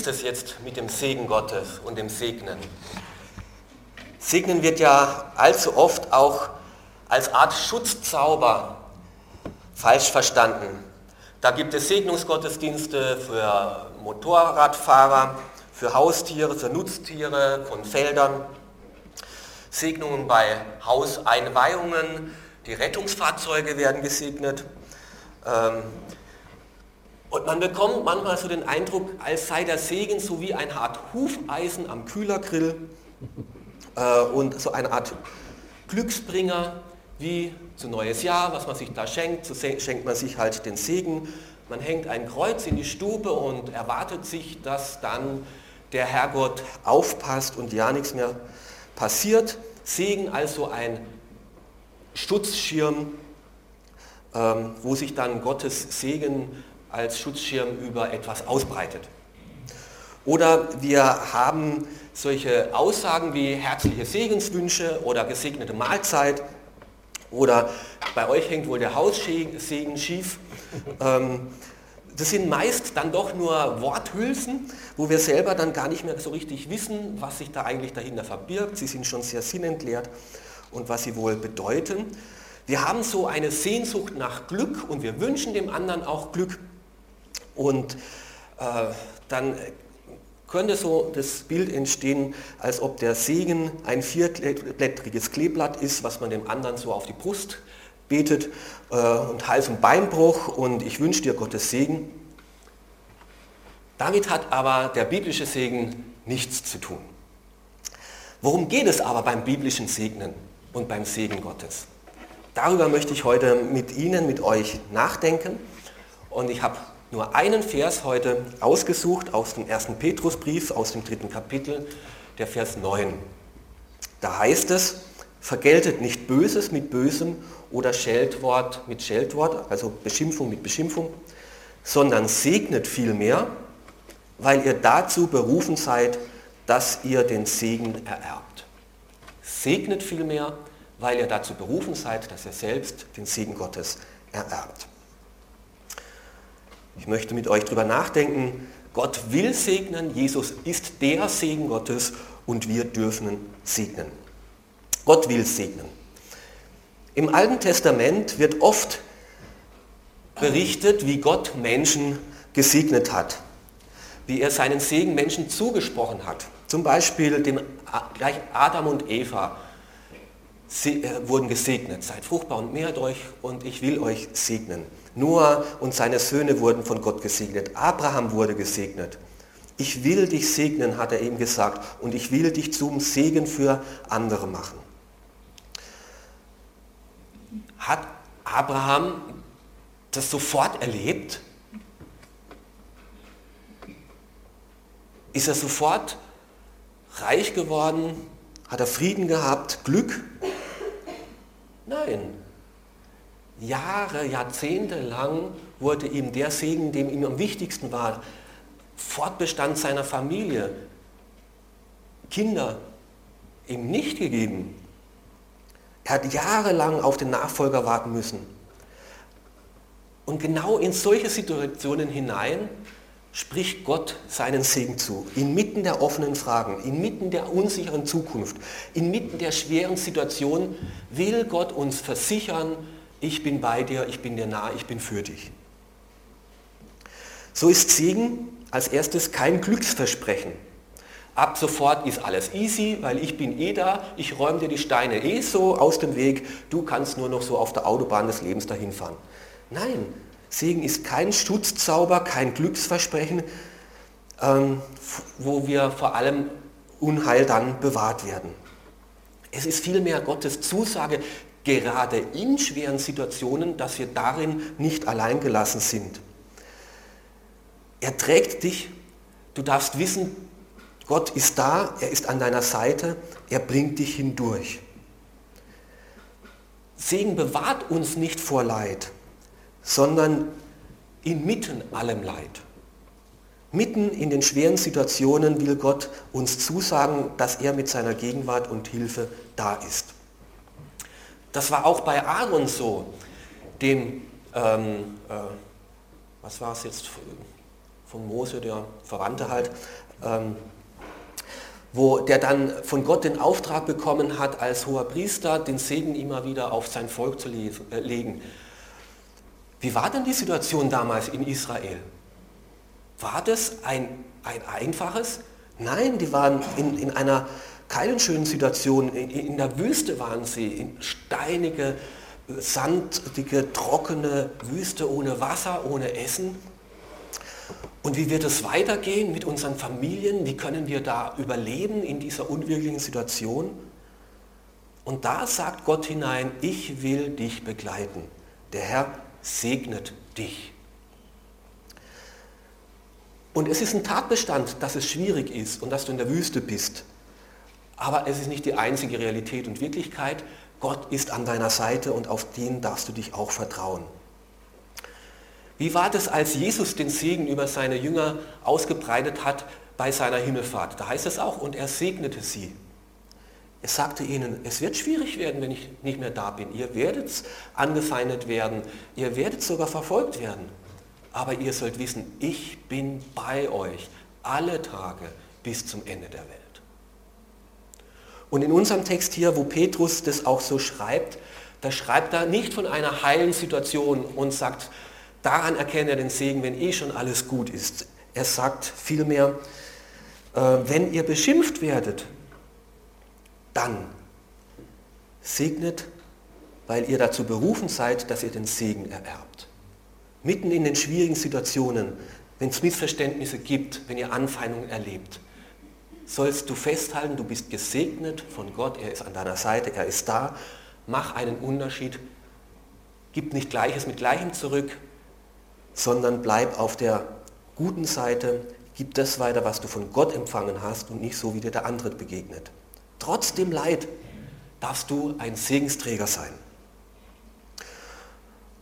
ist es jetzt mit dem Segen Gottes und dem Segnen? Segnen wird ja allzu oft auch als Art Schutzzauber falsch verstanden. Da gibt es Segnungsgottesdienste für Motorradfahrer, für Haustiere, für Nutztiere von Feldern, Segnungen bei Hauseinweihungen, die Rettungsfahrzeuge werden gesegnet. Ähm, und man bekommt manchmal so den Eindruck, als sei der Segen so wie eine Art Hufeisen am Kühlergrill äh, und so eine Art Glücksbringer, wie zu neues Jahr, was man sich da schenkt, so schenkt man sich halt den Segen. Man hängt ein Kreuz in die Stube und erwartet sich, dass dann der Herrgott aufpasst und ja nichts mehr passiert. Segen also ein Schutzschirm, ähm, wo sich dann Gottes Segen als Schutzschirm über etwas ausbreitet. Oder wir haben solche Aussagen wie herzliche Segenswünsche oder gesegnete Mahlzeit oder bei euch hängt wohl der Haussegen schief. Ähm, das sind meist dann doch nur Worthülsen, wo wir selber dann gar nicht mehr so richtig wissen, was sich da eigentlich dahinter verbirgt. Sie sind schon sehr sinnentleert und was sie wohl bedeuten. Wir haben so eine Sehnsucht nach Glück und wir wünschen dem anderen auch Glück. Und äh, dann könnte so das Bild entstehen, als ob der Segen ein vierblättriges Kleeblatt ist, was man dem anderen so auf die Brust betet äh, und Hals- und Beinbruch und ich wünsche dir Gottes Segen. Damit hat aber der biblische Segen nichts zu tun. Worum geht es aber beim biblischen Segnen und beim Segen Gottes? Darüber möchte ich heute mit Ihnen, mit euch nachdenken und ich habe nur einen Vers heute ausgesucht aus dem ersten Petrusbrief, aus dem dritten Kapitel, der Vers 9. Da heißt es, vergeltet nicht Böses mit Bösem oder Scheltwort mit Scheltwort, also Beschimpfung mit Beschimpfung, sondern segnet vielmehr, weil ihr dazu berufen seid, dass ihr den Segen ererbt. Segnet vielmehr, weil ihr dazu berufen seid, dass ihr selbst den Segen Gottes ererbt. Ich möchte mit euch darüber nachdenken, Gott will segnen, Jesus ist der Segen Gottes und wir dürfen segnen. Gott will segnen. Im Alten Testament wird oft berichtet, wie Gott Menschen gesegnet hat, wie er seinen Segen Menschen zugesprochen hat. Zum Beispiel dem, gleich Adam und Eva äh, wurden gesegnet. Seid fruchtbar und mehrt euch und ich will euch segnen. Noah und seine Söhne wurden von Gott gesegnet. Abraham wurde gesegnet. Ich will dich segnen, hat er ihm gesagt, und ich will dich zum Segen für andere machen. Hat Abraham das sofort erlebt? Ist er sofort reich geworden? Hat er Frieden gehabt, Glück? Nein, Jahre, Jahrzehnte lang wurde ihm der Segen, dem ihm am wichtigsten war, Fortbestand seiner Familie, Kinder, ihm nicht gegeben. Er hat jahrelang auf den Nachfolger warten müssen. Und genau in solche Situationen hinein spricht Gott seinen Segen zu. Inmitten der offenen Fragen, inmitten der unsicheren Zukunft, inmitten der schweren Situation will Gott uns versichern, ich bin bei dir, ich bin dir nah, ich bin für dich. So ist Segen als erstes kein Glücksversprechen. Ab sofort ist alles easy, weil ich bin eh da, ich räume dir die Steine eh so aus dem Weg, du kannst nur noch so auf der Autobahn des Lebens dahin fahren. Nein, Segen ist kein Schutzzauber, kein Glücksversprechen, ähm, wo wir vor allem Unheil dann bewahrt werden. Es ist vielmehr Gottes Zusage, gerade in schweren Situationen, dass wir darin nicht allein gelassen sind. Er trägt dich, du darfst wissen, Gott ist da, er ist an deiner Seite, er bringt dich hindurch. Segen bewahrt uns nicht vor Leid, sondern inmitten allem Leid. Mitten in den schweren Situationen will Gott uns zusagen, dass er mit seiner Gegenwart und Hilfe da ist. Das war auch bei Aaron so, dem, ähm, äh, was war es jetzt, von Mose, der Verwandte halt, ähm, wo der dann von Gott den Auftrag bekommen hat, als hoher Priester den Segen immer wieder auf sein Volk zu äh, legen. Wie war denn die Situation damals in Israel? War das ein, ein einfaches? Nein, die waren in, in einer keinen schönen Situation. In, der Wüste waren sie, in steinige, sandige, trockene Wüste ohne Wasser, ohne Essen. Und wie wird es weitergehen mit unseren Familien? Wie können wir da überleben in dieser unwirklichen Situation? Und da sagt Gott hinein, ich will dich begleiten. Der Herr segnet dich. Und es ist ein Tatbestand, dass es schwierig ist und dass du in der Wüste bist. Aber es ist nicht die einzige Realität und Wirklichkeit. Gott ist an deiner Seite und auf den darfst du dich auch vertrauen. Wie war das, als Jesus den Segen über seine Jünger ausgebreitet hat bei seiner Himmelfahrt? Da heißt es auch, und er segnete sie. Er sagte ihnen, es wird schwierig werden, wenn ich nicht mehr da bin. Ihr werdet angefeindet werden, ihr werdet sogar verfolgt werden. Aber ihr sollt wissen, ich bin bei euch alle Tage bis zum Ende der Welt. Und in unserem Text hier, wo Petrus das auch so schreibt, da schreibt er nicht von einer heilen Situation und sagt, Daran erkennt er den Segen, wenn eh schon alles gut ist. Er sagt vielmehr, äh, wenn ihr beschimpft werdet, dann segnet, weil ihr dazu berufen seid, dass ihr den Segen ererbt. Mitten in den schwierigen Situationen, wenn es Missverständnisse gibt, wenn ihr Anfeindungen erlebt, sollst du festhalten, du bist gesegnet von Gott, er ist an deiner Seite, er ist da. Mach einen Unterschied, gib nicht Gleiches mit Gleichem zurück, sondern bleib auf der guten Seite, gib das weiter, was du von Gott empfangen hast und nicht so, wie dir der andere begegnet. Trotz dem Leid darfst du ein Segensträger sein.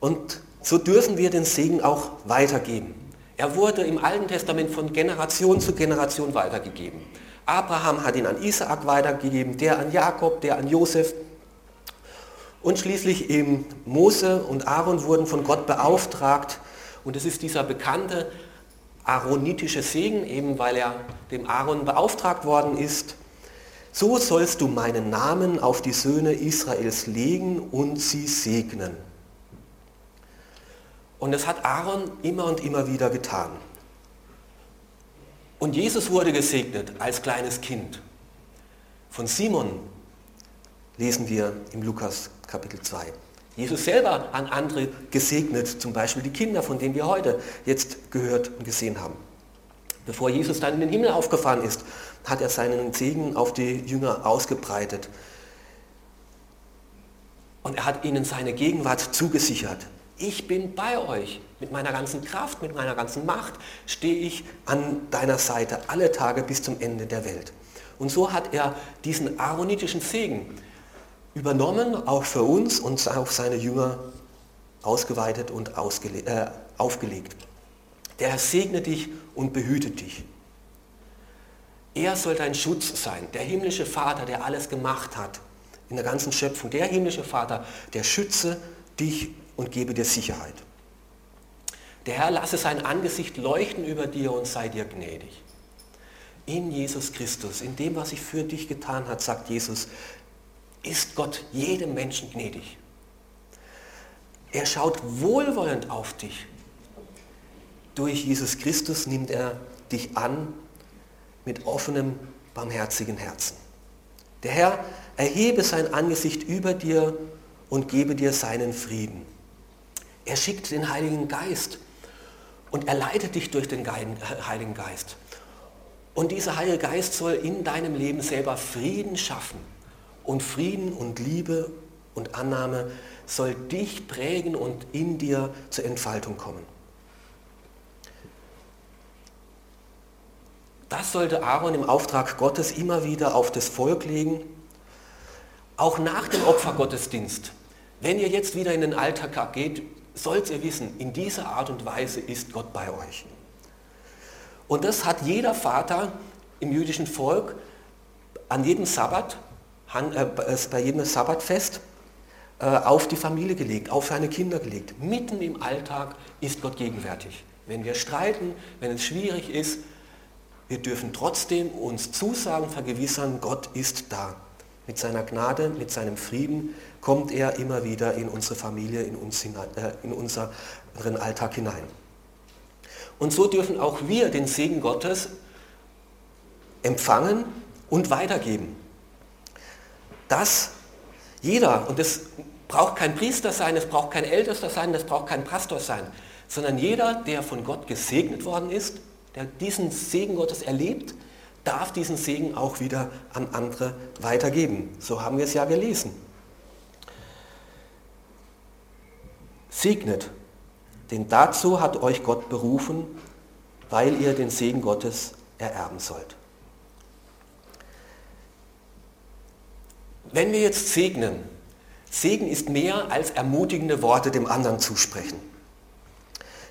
Und so dürfen wir den Segen auch weitergeben. Er wurde im Alten Testament von Generation zu Generation weitergegeben. Abraham hat ihn an Isaak weitergegeben, der an Jakob, der an Josef. Und schließlich eben Mose und Aaron wurden von Gott beauftragt, und es ist dieser bekannte aaronitische Segen, eben weil er dem Aaron beauftragt worden ist. So sollst du meinen Namen auf die Söhne Israels legen und sie segnen. Und das hat Aaron immer und immer wieder getan. Und Jesus wurde gesegnet als kleines Kind. Von Simon lesen wir im Lukas Kapitel 2. Jesus selber an andere gesegnet, zum Beispiel die Kinder, von denen wir heute jetzt gehört und gesehen haben. Bevor Jesus dann in den Himmel aufgefahren ist, hat er seinen Segen auf die Jünger ausgebreitet. Und er hat ihnen seine Gegenwart zugesichert. Ich bin bei euch. Mit meiner ganzen Kraft, mit meiner ganzen Macht stehe ich an deiner Seite alle Tage bis zum Ende der Welt. Und so hat er diesen aaronitischen Segen übernommen, auch für uns und auf seine Jünger ausgeweitet und äh, aufgelegt. Der Herr segne dich und behüte dich. Er soll dein Schutz sein, der himmlische Vater, der alles gemacht hat in der ganzen Schöpfung. Der himmlische Vater, der schütze dich und gebe dir Sicherheit. Der Herr lasse sein Angesicht leuchten über dir und sei dir gnädig. In Jesus Christus, in dem, was sich für dich getan hat, sagt Jesus, ist Gott jedem Menschen gnädig. Er schaut wohlwollend auf dich. Durch Jesus Christus nimmt er dich an mit offenem, barmherzigen Herzen. Der Herr erhebe sein Angesicht über dir und gebe dir seinen Frieden. Er schickt den Heiligen Geist und er leitet dich durch den Heiligen Geist. Und dieser Heilige Geist soll in deinem Leben selber Frieden schaffen und Frieden und Liebe und Annahme soll dich prägen und in dir zur Entfaltung kommen. Das sollte Aaron im Auftrag Gottes immer wieder auf das Volk legen, auch nach dem Opfergottesdienst. Wenn ihr jetzt wieder in den Alltag geht, sollt ihr wissen, in dieser Art und Weise ist Gott bei euch. Und das hat jeder Vater im jüdischen Volk an jedem Sabbat äh, bei jedem Sabbatfest äh, auf die Familie gelegt, auf seine Kinder gelegt. Mitten im Alltag ist Gott gegenwärtig. wenn wir streiten, wenn es schwierig ist, wir dürfen trotzdem uns zusagen, vergewissern, Gott ist da. Mit seiner Gnade, mit seinem Frieden kommt er immer wieder in unsere Familie, in, uns hinein, äh, in unseren Alltag hinein. Und so dürfen auch wir den Segen Gottes empfangen und weitergeben. Dass jeder, und das braucht kein Priester sein, es braucht kein Ältester sein, das braucht kein Pastor sein, sondern jeder, der von Gott gesegnet worden ist, der diesen Segen Gottes erlebt, darf diesen Segen auch wieder an andere weitergeben. So haben wir es ja gelesen. Segnet, denn dazu hat euch Gott berufen, weil ihr den Segen Gottes ererben sollt. Wenn wir jetzt segnen, Segen ist mehr als ermutigende Worte dem anderen zusprechen.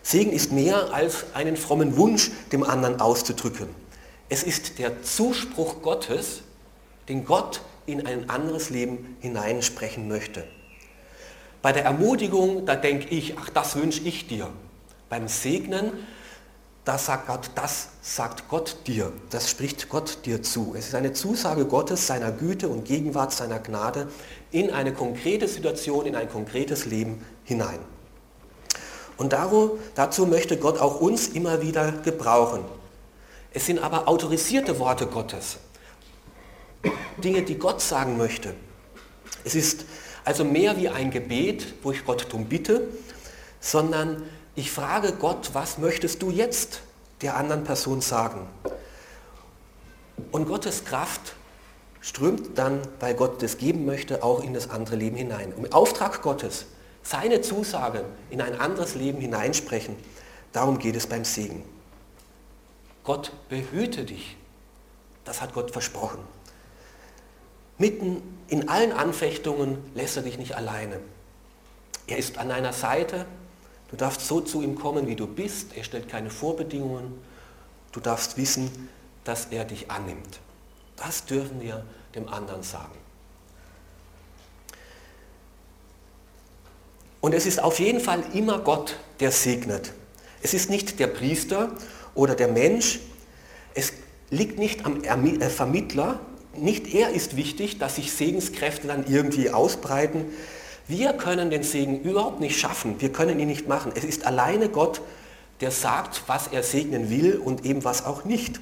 Segen ist mehr als einen frommen Wunsch dem anderen auszudrücken. Es ist der Zuspruch Gottes, den Gott in ein anderes Leben hineinsprechen möchte. Bei der Ermutigung, da denke ich, ach, das wünsche ich dir. Beim Segnen, da sagt Gott, das sagt Gott dir, das spricht Gott dir zu. Es ist eine Zusage Gottes, seiner Güte und Gegenwart, seiner Gnade in eine konkrete Situation, in ein konkretes Leben hinein. Und dazu möchte Gott auch uns immer wieder gebrauchen. Es sind aber autorisierte Worte Gottes. Dinge, die Gott sagen möchte. Es ist also mehr wie ein Gebet, wo ich Gott darum bitte, sondern ich frage Gott, was möchtest du jetzt der anderen Person sagen? Und Gottes Kraft strömt dann, weil Gott das geben möchte, auch in das andere Leben hinein. Im Auftrag Gottes seine Zusagen in ein anderes Leben hineinsprechen. Darum geht es beim Segen. Gott behüte dich. Das hat Gott versprochen. Mitten in allen Anfechtungen lässt er dich nicht alleine. Er ist an deiner Seite. Du darfst so zu ihm kommen, wie du bist. Er stellt keine Vorbedingungen. Du darfst wissen, dass er dich annimmt. Das dürfen wir dem anderen sagen. Und es ist auf jeden Fall immer Gott, der segnet. Es ist nicht der Priester oder der Mensch. Es liegt nicht am äh, Vermittler. Nicht er ist wichtig, dass sich Segenskräfte dann irgendwie ausbreiten. Wir können den Segen überhaupt nicht schaffen. Wir können ihn nicht machen. Es ist alleine Gott, der sagt, was er segnen will und eben was auch nicht.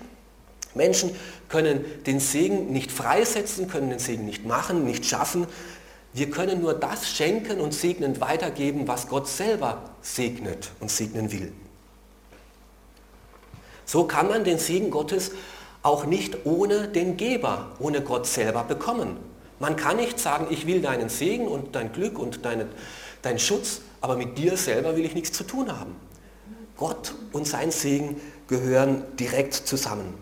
Menschen können den Segen nicht freisetzen, können den Segen nicht machen, nicht schaffen. Wir können nur das schenken und segnend weitergeben, was Gott selber segnet und segnen will. So kann man den Segen Gottes auch nicht ohne den Geber, ohne Gott selber bekommen. Man kann nicht sagen, ich will deinen Segen und dein Glück und deine, deinen Schutz, aber mit dir selber will ich nichts zu tun haben. Gott und sein Segen gehören direkt zusammen.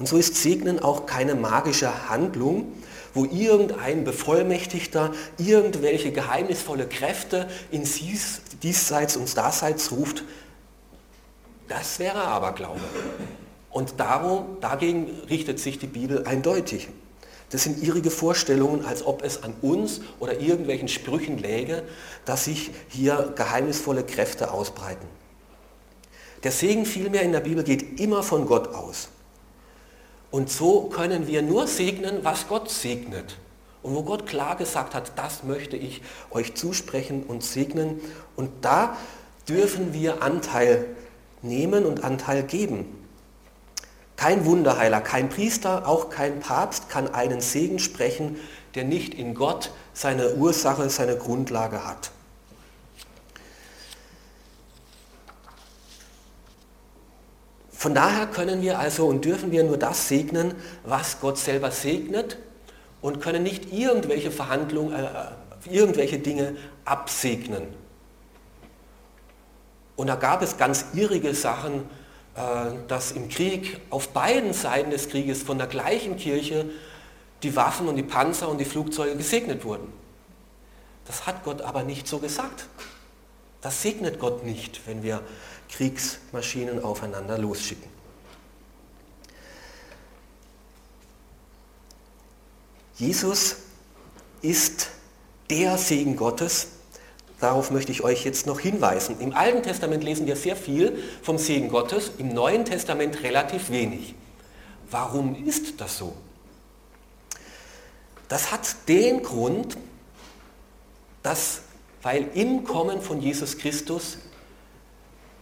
Und so ist Segnen auch keine magische Handlung, wo irgendein Bevollmächtigter irgendwelche geheimnisvolle Kräfte in diesseits und daseits ruft, das wäre Aberglaube. Und darum, dagegen richtet sich die Bibel eindeutig. Das sind irrige Vorstellungen, als ob es an uns oder irgendwelchen Sprüchen läge, dass sich hier geheimnisvolle Kräfte ausbreiten. Der Segen vielmehr in der Bibel geht immer von Gott aus. Und so können wir nur segnen, was Gott segnet. Und wo Gott klar gesagt hat, das möchte ich euch zusprechen und segnen. Und da dürfen wir Anteil nehmen und Anteil geben. Kein Wunderheiler, kein Priester, auch kein Papst kann einen Segen sprechen, der nicht in Gott seine Ursache, seine Grundlage hat. Von daher können wir also und dürfen wir nur das segnen, was Gott selber segnet und können nicht irgendwelche Verhandlungen, äh, irgendwelche Dinge absegnen. Und da gab es ganz irrige Sachen, äh, dass im Krieg auf beiden Seiten des Krieges von der gleichen Kirche die Waffen und die Panzer und die Flugzeuge gesegnet wurden. Das hat Gott aber nicht so gesagt. Das segnet Gott nicht, wenn wir Kriegsmaschinen aufeinander losschicken. Jesus ist der Segen Gottes, darauf möchte ich euch jetzt noch hinweisen. Im Alten Testament lesen wir sehr viel vom Segen Gottes, im Neuen Testament relativ wenig. Warum ist das so? Das hat den Grund, dass, weil im Kommen von Jesus Christus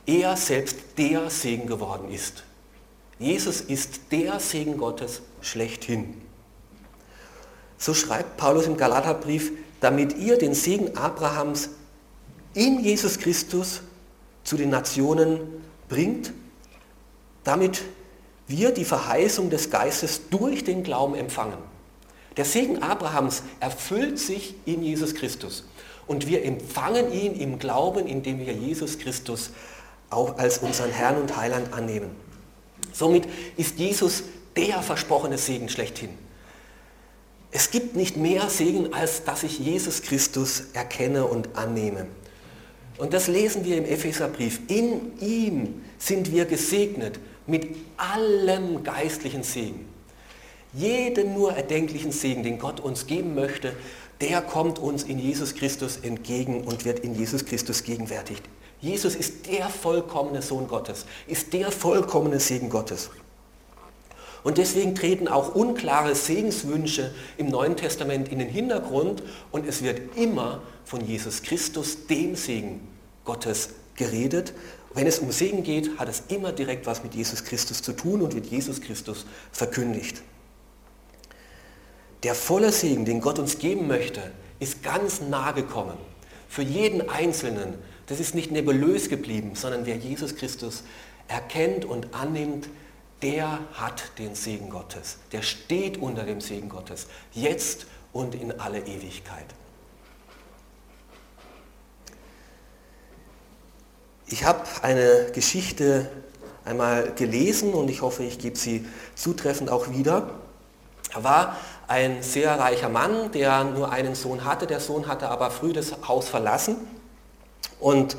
er selbst der Segen geworden ist. Jesus ist der Segen Gottes schlechthin. So schreibt Paulus im Galaterbrief, damit ihr den Segen Abrahams in Jesus Christus zu den Nationen bringt, damit wir die Verheißung des Geistes durch den Glauben empfangen. Der Segen Abrahams erfüllt sich in Jesus Christus und wir empfangen ihn im Glauben, indem wir Jesus Christus auch als unseren Herrn und Heiland annehmen. Somit ist Jesus der versprochene Segen schlechthin. Es gibt nicht mehr Segen, als dass ich Jesus Christus erkenne und annehme. Und das lesen wir im Epheserbrief. In ihm sind wir gesegnet mit allem geistlichen Segen. Jeden nur erdenklichen Segen, den Gott uns geben möchte, der kommt uns in Jesus Christus entgegen und wird in Jesus Christus gegenwärtigt. Jesus ist der vollkommene Sohn Gottes, ist der vollkommene Segen Gottes. Und deswegen treten auch unklare Segenswünsche im Neuen Testament in den Hintergrund und es wird immer von Jesus Christus, dem Segen Gottes, geredet. Wenn es um Segen geht, hat es immer direkt was mit Jesus Christus zu tun und wird Jesus Christus verkündigt. Der volle Segen, den Gott uns geben möchte, ist ganz nah gekommen. Für jeden Einzelnen. Das ist nicht nebulös geblieben, sondern wer Jesus Christus erkennt und annimmt, der hat den Segen Gottes. Der steht unter dem Segen Gottes, jetzt und in alle Ewigkeit. Ich habe eine Geschichte einmal gelesen und ich hoffe, ich gebe sie zutreffend auch wieder. Er war ein sehr reicher Mann, der nur einen Sohn hatte. Der Sohn hatte aber früh das Haus verlassen und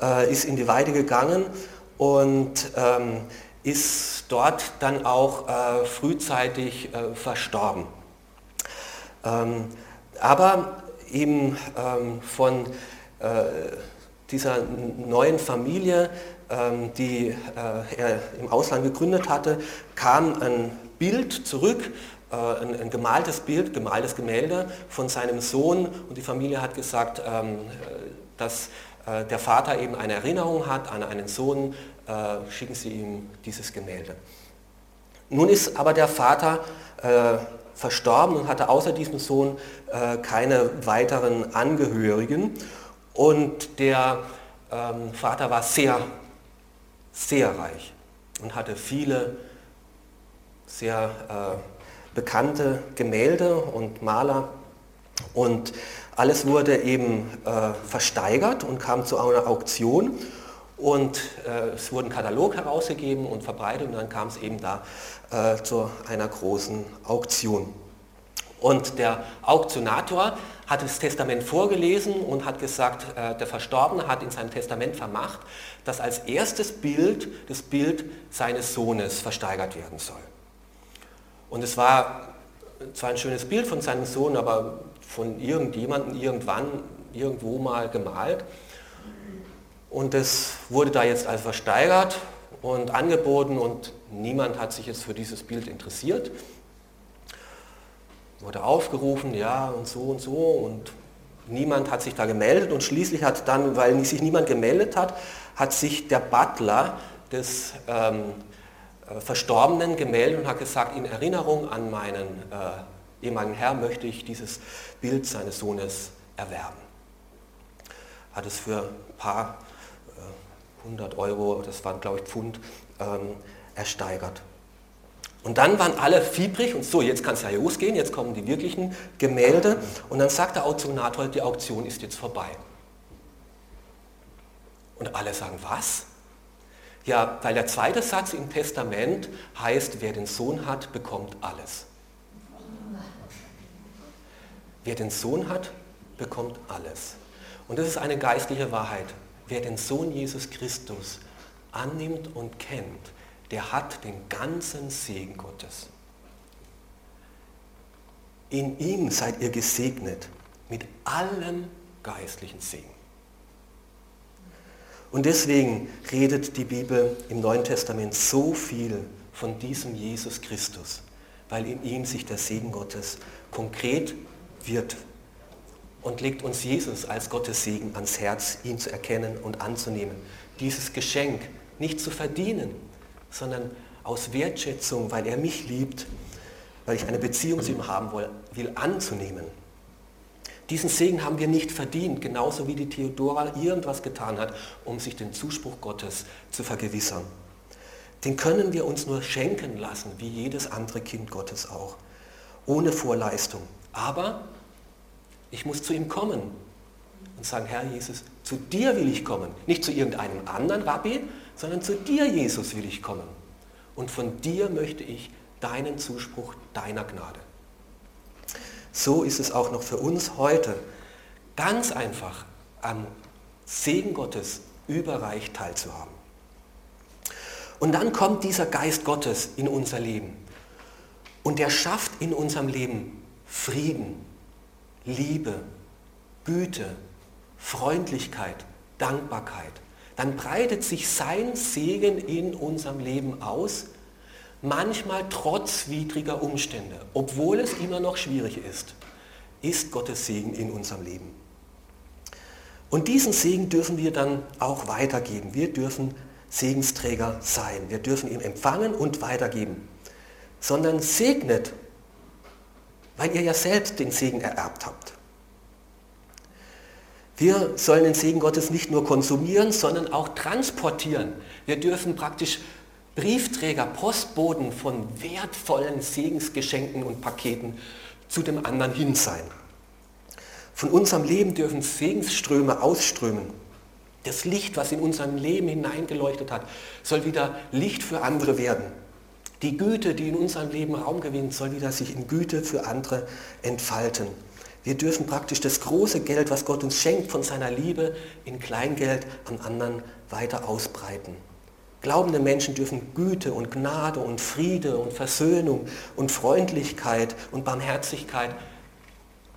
äh, ist in die Weide gegangen und ähm, ist dort dann auch äh, frühzeitig äh, verstorben. Ähm, aber eben ähm, von äh, dieser neuen Familie, ähm, die äh, er im Ausland gegründet hatte, kam ein Bild zurück, äh, ein, ein, gemaltes Bild, gemaltes Gemälde von seinem Sohn und die Familie hat gesagt, ähm, dass äh, der Vater eben eine Erinnerung hat an einen Sohn, äh, schicken Sie ihm dieses Gemälde. Nun ist aber der Vater äh, verstorben und hatte außer diesem Sohn äh, keine weiteren Angehörigen. Und der ähm, Vater war sehr, sehr reich und hatte viele sehr äh, bekannte Gemälde und Maler. Und alles wurde eben äh, versteigert und kam zu einer Auktion. Und äh, es wurde ein Katalog herausgegeben und verbreitet und dann kam es eben da äh, zu einer großen Auktion. Und der Auktionator hat das Testament vorgelesen und hat gesagt, äh, der Verstorbene hat in seinem Testament vermacht, dass als erstes Bild das Bild seines Sohnes versteigert werden soll. Und es war zwar ein schönes Bild von seinem Sohn, aber von irgendjemandem irgendwann irgendwo mal gemalt. Und das wurde da jetzt also versteigert und angeboten und niemand hat sich jetzt für dieses Bild interessiert. Wurde aufgerufen, ja und so und so und niemand hat sich da gemeldet und schließlich hat dann, weil sich niemand gemeldet hat, hat sich der Butler des ähm, äh, Verstorbenen gemeldet und hat gesagt, in Erinnerung an meinen äh, ehemaligen Herr möchte ich dieses Bild seines Sohnes erwerben. Hat es für ein paar 100 Euro, das waren glaube ich Pfund, ähm, ersteigert. Und dann waren alle fiebrig und so, jetzt kann es ja losgehen, jetzt kommen die wirklichen Gemälde. Und dann sagt der Auktionator, die Auktion ist jetzt vorbei. Und alle sagen, was? Ja, weil der zweite Satz im Testament heißt, wer den Sohn hat, bekommt alles. Wer den Sohn hat, bekommt alles. Und das ist eine geistliche Wahrheit. Wer den Sohn Jesus Christus annimmt und kennt, der hat den ganzen Segen Gottes. In ihm seid ihr gesegnet mit allem geistlichen Segen. Und deswegen redet die Bibel im Neuen Testament so viel von diesem Jesus Christus, weil in ihm sich der Segen Gottes konkret wird und legt uns Jesus als Gottes Segen ans Herz, ihn zu erkennen und anzunehmen. Dieses Geschenk nicht zu verdienen, sondern aus Wertschätzung, weil er mich liebt, weil ich eine Beziehung zu ihm haben will, anzunehmen. Diesen Segen haben wir nicht verdient, genauso wie die Theodora irgendwas getan hat, um sich den Zuspruch Gottes zu vergewissern. Den können wir uns nur schenken lassen, wie jedes andere Kind Gottes auch, ohne Vorleistung. Aber ich muss zu ihm kommen und sagen, Herr Jesus, zu dir will ich kommen. Nicht zu irgendeinem anderen Rabbi, sondern zu dir, Jesus, will ich kommen. Und von dir möchte ich deinen Zuspruch deiner Gnade. So ist es auch noch für uns heute ganz einfach am Segen Gottes überreich teilzuhaben. Und dann kommt dieser Geist Gottes in unser Leben und der schafft in unserem Leben Frieden, Liebe, Güte, Freundlichkeit, Dankbarkeit, dann breitet sich sein Segen in unserem Leben aus, manchmal trotz widriger Umstände, obwohl es immer noch schwierig ist, ist Gottes Segen in unserem Leben. Und diesen Segen dürfen wir dann auch weitergeben. Wir dürfen Segensträger sein. Wir dürfen ihn empfangen und weitergeben. Sondern segnet weil ihr ja selbst den Segen ererbt habt. Wir sollen den Segen Gottes nicht nur konsumieren, sondern auch transportieren. Wir dürfen praktisch Briefträger, Postboten von wertvollen Segensgeschenken und Paketen zu dem anderen hin sein. Von unserem Leben dürfen Segensströme ausströmen. Das Licht, was in unserem Leben hineingeleuchtet hat, soll wieder Licht für andere werden. Die Güte, die in unserem Leben Raum gewinnt, soll wieder sich in Güte für andere entfalten. Wir dürfen praktisch das große Geld, was Gott uns schenkt, von seiner Liebe in Kleingeld an anderen weiter ausbreiten. Glaubende Menschen dürfen Güte und Gnade und Friede und Versöhnung und Freundlichkeit und Barmherzigkeit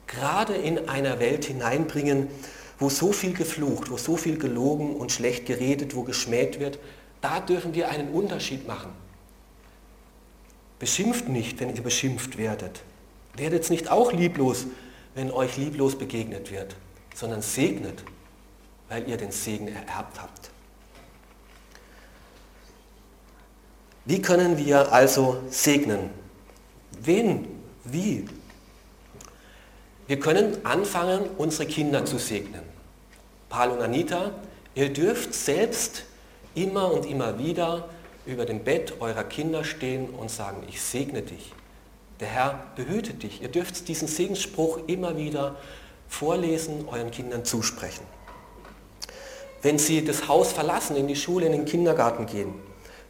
gerade in einer Welt hineinbringen, wo so viel geflucht, wo so viel gelogen und schlecht geredet, wo geschmäht wird. Da dürfen wir einen Unterschied machen. Beschimpft nicht, wenn ihr beschimpft werdet. Werdet nicht auch lieblos, wenn euch lieblos begegnet wird, sondern segnet, weil ihr den Segen ererbt habt. Wie können wir also segnen? Wen? Wie? Wir können anfangen, unsere Kinder zu segnen. Paul und Anita, ihr dürft selbst immer und immer wieder über dem Bett eurer Kinder stehen und sagen, ich segne dich. Der Herr behüte dich. Ihr dürft diesen Segensspruch immer wieder vorlesen, euren Kindern zusprechen. Wenn sie das Haus verlassen, in die Schule, in den Kindergarten gehen,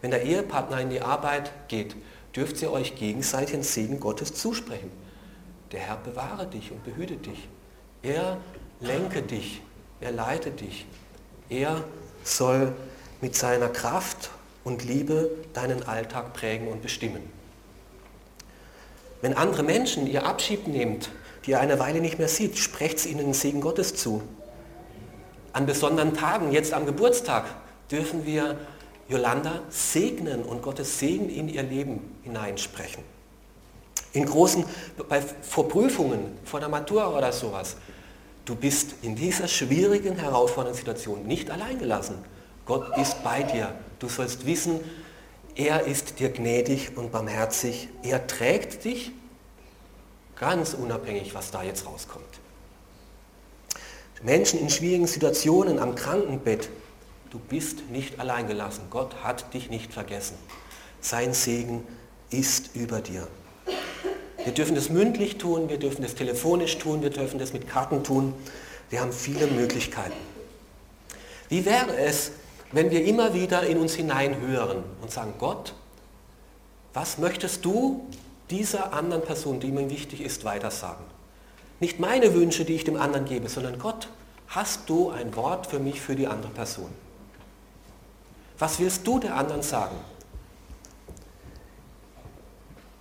wenn der Ehepartner in die Arbeit geht, dürft ihr euch gegenseitig den Segen Gottes zusprechen. Der Herr bewahre dich und behüte dich. Er lenke dich, er leite dich. Er soll mit seiner Kraft und Liebe deinen Alltag prägen und bestimmen. Wenn andere Menschen ihr Abschied nehmt, die ihr eine Weile nicht mehr sieht, sprecht ihnen den Segen Gottes zu. An besonderen Tagen, jetzt am Geburtstag, dürfen wir Yolanda segnen und Gottes Segen in ihr Leben hineinsprechen. In großen, bei, vor Prüfungen, vor der Matura oder sowas, du bist in dieser schwierigen, herausfordernden Situation nicht allein gelassen. Gott ist bei dir. Du sollst wissen, er ist dir gnädig und barmherzig. Er trägt dich, ganz unabhängig, was da jetzt rauskommt. Menschen in schwierigen Situationen am Krankenbett, du bist nicht allein gelassen. Gott hat dich nicht vergessen. Sein Segen ist über dir. Wir dürfen das mündlich tun, wir dürfen das telefonisch tun, wir dürfen das mit Karten tun. Wir haben viele Möglichkeiten. Wie wäre es, wenn wir immer wieder in uns hineinhören und sagen, Gott, was möchtest du dieser anderen Person, die mir wichtig ist, weitersagen? Nicht meine Wünsche, die ich dem anderen gebe, sondern Gott, hast du ein Wort für mich, für die andere Person? Was willst du der anderen sagen?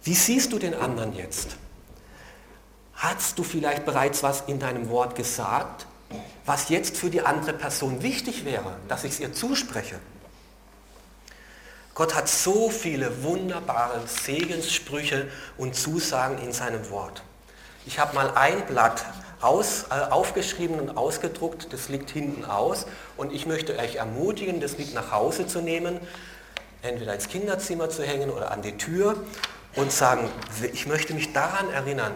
Wie siehst du den anderen jetzt? Hast du vielleicht bereits was in deinem Wort gesagt, was jetzt für die andere Person wichtig wäre, dass ich es ihr zuspreche. Gott hat so viele wunderbare Segenssprüche und Zusagen in seinem Wort. Ich habe mal ein Blatt aus, äh, aufgeschrieben und ausgedruckt, das liegt hinten aus und ich möchte euch ermutigen, das mit nach Hause zu nehmen, entweder ins Kinderzimmer zu hängen oder an die Tür und sagen, ich möchte mich daran erinnern,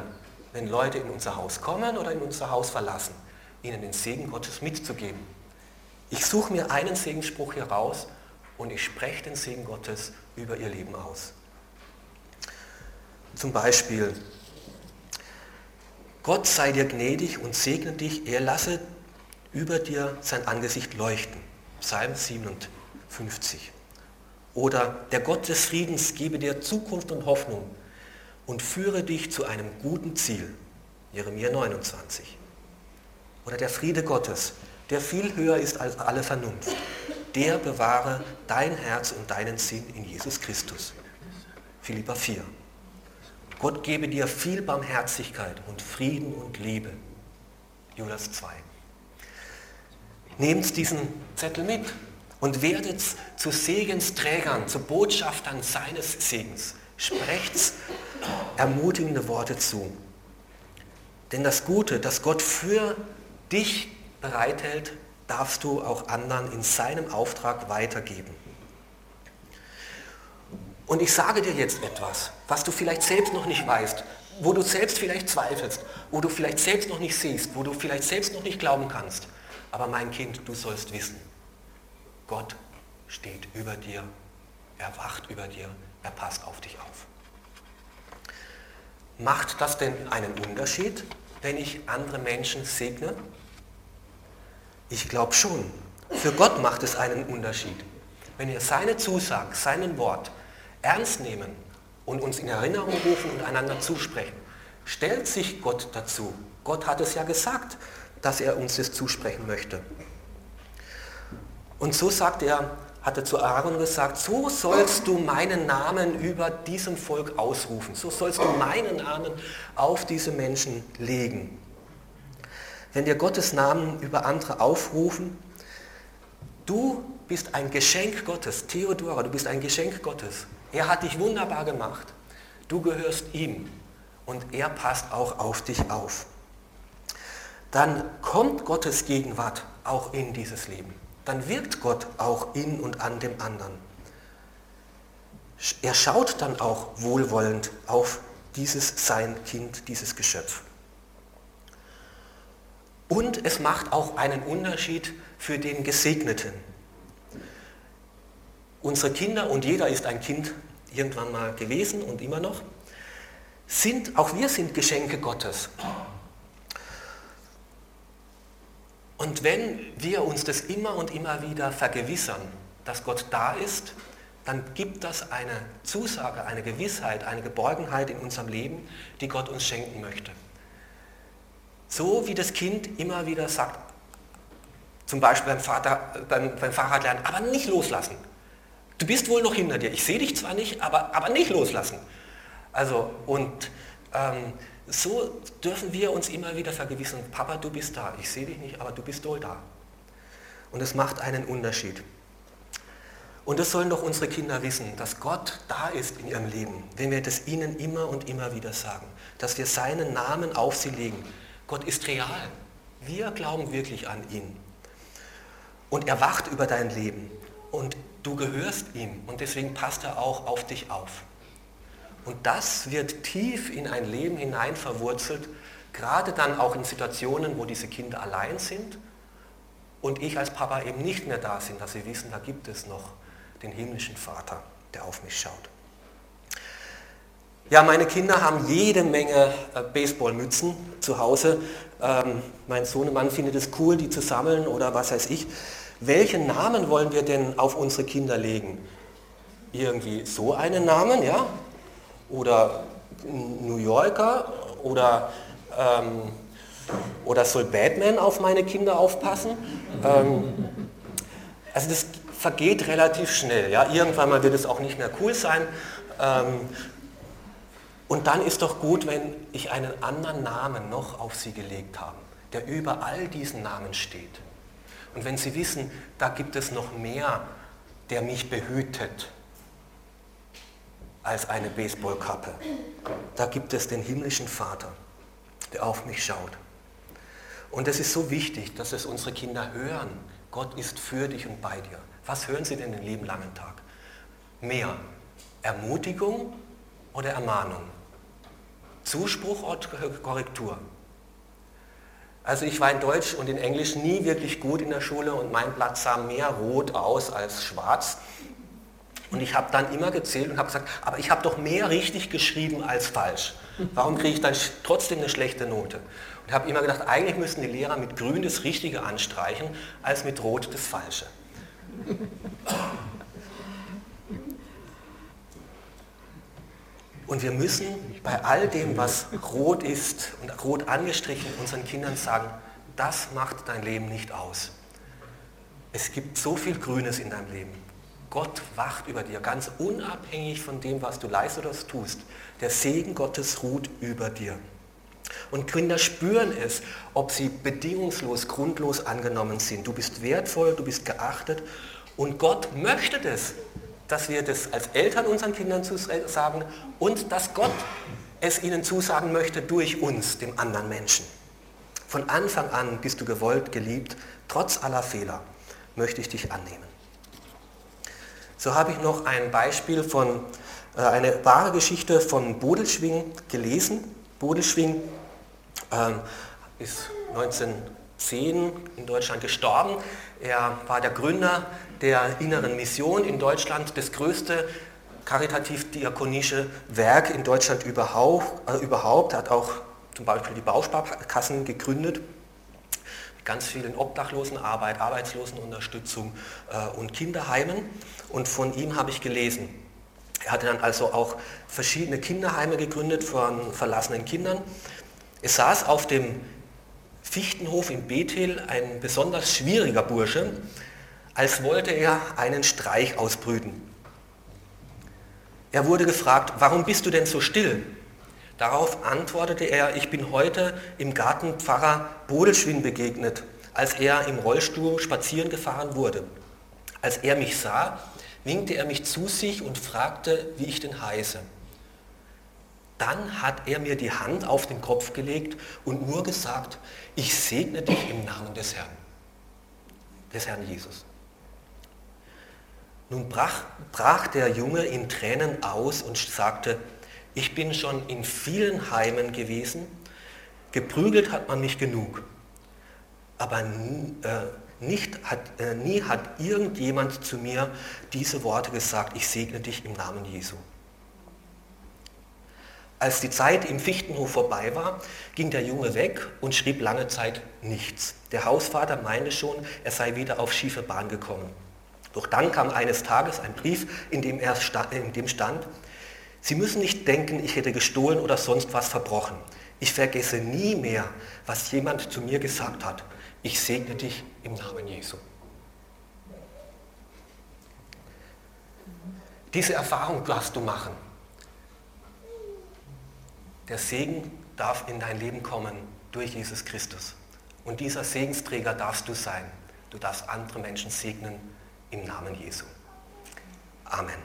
wenn Leute in unser Haus kommen oder in unser Haus verlassen, ihnen den Segen Gottes mitzugeben. Ich suche mir einen Segensspruch hier raus und ich spreche den Segen Gottes über ihr Leben aus. Zum Beispiel, Gott sei dir gnädig und segne dich, er lasse über dir sein Angesicht leuchten. Psalm 57. Oder der Gott des Friedens gebe dir Zukunft und Hoffnung und führe dich zu einem guten Ziel. Jeremia 29. Oder der Friede Gottes, der viel höher ist als alle Vernunft, der bewahre dein Herz und deinen Sinn in Jesus Christus. Philippa 4. Gott gebe dir viel Barmherzigkeit und Frieden und Liebe. Judas 2. Nehmt diesen Zettel mit und werdet zu Segensträgern, zu Botschaftern seines Segens. Sprecht ermutigende Worte zu. Denn das Gute, das Gott für dich bereithält, darfst du auch anderen in seinem Auftrag weitergeben. Und ich sage dir jetzt etwas, was du vielleicht selbst noch nicht weißt, wo du selbst vielleicht zweifelst, wo du vielleicht selbst noch nicht siehst, wo du vielleicht selbst noch nicht glauben kannst. Aber mein Kind, du sollst wissen, Gott steht über dir, er wacht über dir, er passt auf dich auf. Macht das denn einen Unterschied, wenn ich andere Menschen segne? Ich glaube schon. Für Gott macht es einen Unterschied. Wenn wir seine Zusage, seinen Wort ernst nehmen und uns in Erinnerung rufen und einander zusprechen, stellt sich Gott dazu. Gott hat es ja gesagt, dass er uns das zusprechen möchte. Und so sagt er, hat er zu Aaron gesagt, so sollst du meinen Namen über diesem Volk ausrufen, so sollst du meinen Namen auf diese Menschen legen. Wenn wir Gottes Namen über andere aufrufen, du bist ein Geschenk Gottes, Theodora, du bist ein Geschenk Gottes. Er hat dich wunderbar gemacht. Du gehörst ihm und er passt auch auf dich auf. Dann kommt Gottes Gegenwart auch in dieses Leben. Dann wirkt Gott auch in und an dem anderen. Er schaut dann auch wohlwollend auf dieses sein Kind, dieses Geschöpf. Und es macht auch einen Unterschied für den Gesegneten. Unsere Kinder, und jeder ist ein Kind irgendwann mal gewesen und immer noch, sind, auch wir sind Geschenke Gottes. Und wenn wir uns das immer und immer wieder vergewissern, dass Gott da ist, dann gibt das eine Zusage, eine Gewissheit, eine Geborgenheit in unserem Leben, die Gott uns schenken möchte. So wie das Kind immer wieder sagt, zum Beispiel beim, Vater, beim, beim Fahrradlernen, aber nicht loslassen. Du bist wohl noch hinter dir. Ich sehe dich zwar nicht, aber, aber nicht loslassen. Also, und ähm, so dürfen wir uns immer wieder vergewissern, Papa, du bist da. Ich sehe dich nicht, aber du bist wohl da. Und es macht einen Unterschied. Und das sollen doch unsere Kinder wissen, dass Gott da ist in ihrem Leben, wenn wir das ihnen immer und immer wieder sagen, dass wir seinen Namen auf sie legen. Gott ist real. Wir glauben wirklich an ihn. Und er wacht über dein Leben. Und du gehörst ihm. Und deswegen passt er auch auf dich auf. Und das wird tief in ein Leben hinein verwurzelt, gerade dann auch in Situationen, wo diese Kinder allein sind und ich als Papa eben nicht mehr da sind, dass sie wissen, da gibt es noch den himmlischen Vater, der auf mich schaut. Ja, meine Kinder haben jede Menge äh, Baseballmützen zu Hause. Ähm, mein Sohnemann findet es cool, die zu sammeln oder was weiß ich. Welchen Namen wollen wir denn auf unsere Kinder legen? Irgendwie so einen Namen, ja? Oder New Yorker? Oder, ähm, oder soll Batman auf meine Kinder aufpassen? Ähm, also das vergeht relativ schnell. Ja? Irgendwann mal wird es auch nicht mehr cool sein. Und dann ist doch gut, wenn ich einen anderen Namen noch auf sie gelegt habe. der über all diesen Namen steht. Und wenn Sie wissen, da gibt es noch mehr, der mich behütet, als eine Baseballkappe. Da gibt es den himmlischen Vater, der auf mich schaut. Und es ist so wichtig, dass es unsere Kinder hören. Gott ist für dich und bei dir. Was hören sie denn den lieben langen Tag? Mehr Ermutigung oder Ermahnung? Zuspruch oder Korrektur? Also ich war in Deutsch und in Englisch nie wirklich gut in der Schule und mein Blatt sah mehr rot aus als schwarz. Und ich habe dann immer gezählt und habe gesagt, aber ich habe doch mehr richtig geschrieben als falsch. Warum kriege ich dann trotzdem eine schlechte Note? Und habe immer gedacht, eigentlich müssten die Lehrer mit Grün das Richtige anstreichen, als mit Rot das Falsche. Und wir müssen bei all dem, was rot ist und rot angestrichen, unseren Kindern sagen, das macht dein Leben nicht aus. Es gibt so viel Grünes in deinem Leben. Gott wacht über dir, ganz unabhängig von dem, was du leistest oder tust. Der Segen Gottes ruht über dir. Und Kinder spüren es, ob sie bedingungslos, grundlos angenommen sind. Du bist wertvoll, du bist geachtet und Gott möchte das, dass wir das als Eltern unseren Kindern zusagen und dass Gott es ihnen zusagen möchte durch uns, dem anderen Menschen. Von Anfang an bist du gewollt, geliebt, trotz aller Fehler möchte ich dich annehmen. So habe ich noch ein Beispiel von, äh, eine wahre Geschichte von Bodelschwing gelesen. Bodelschwing ähm, ist 1910 in Deutschland gestorben. Er war der Gründer der Inneren Mission in Deutschland, das größte karitativ-diakonische Werk in Deutschland überhaupt, äh, überhaupt, hat auch zum Beispiel die Bausparkassen gegründet, mit ganz vielen Obdachlosenarbeit, Arbeitslosenunterstützung äh, und Kinderheimen und von ihm habe ich gelesen. Er hatte dann also auch verschiedene Kinderheime gegründet von verlassenen Kindern. Es saß auf dem Fichtenhof in Bethel ein besonders schwieriger Bursche, als wollte er einen Streich ausbrüten. Er wurde gefragt, warum bist du denn so still? Darauf antwortete er, ich bin heute im Garten Pfarrer Bodelschwin begegnet, als er im Rollstuhl spazieren gefahren wurde. Als er mich sah, winkte er mich zu sich und fragte, wie ich denn heiße. Dann hat er mir die Hand auf den Kopf gelegt und nur gesagt, ich segne dich im Namen des Herrn, des Herrn Jesus. Nun brach, brach der Junge in Tränen aus und sagte, ich bin schon in vielen Heimen gewesen, geprügelt hat man mich genug, aber äh, nicht hat, äh, nie hat irgendjemand zu mir diese Worte gesagt, ich segne dich im Namen Jesu. Als die Zeit im Fichtenhof vorbei war, ging der Junge weg und schrieb lange Zeit nichts. Der Hausvater meinte schon, er sei wieder auf schiefe Bahn gekommen. Doch dann kam eines Tages ein Brief, in dem, er stand, in dem stand, Sie müssen nicht denken, ich hätte gestohlen oder sonst was verbrochen. Ich vergesse nie mehr, was jemand zu mir gesagt hat ich segne dich im Namen Jesu. Diese Erfahrung darfst du machen. Der Segen darf in dein Leben kommen durch Jesus Christus. Und dieser Segensträger darfst du sein. Du darfst andere Menschen segnen im Namen Jesu. Amen.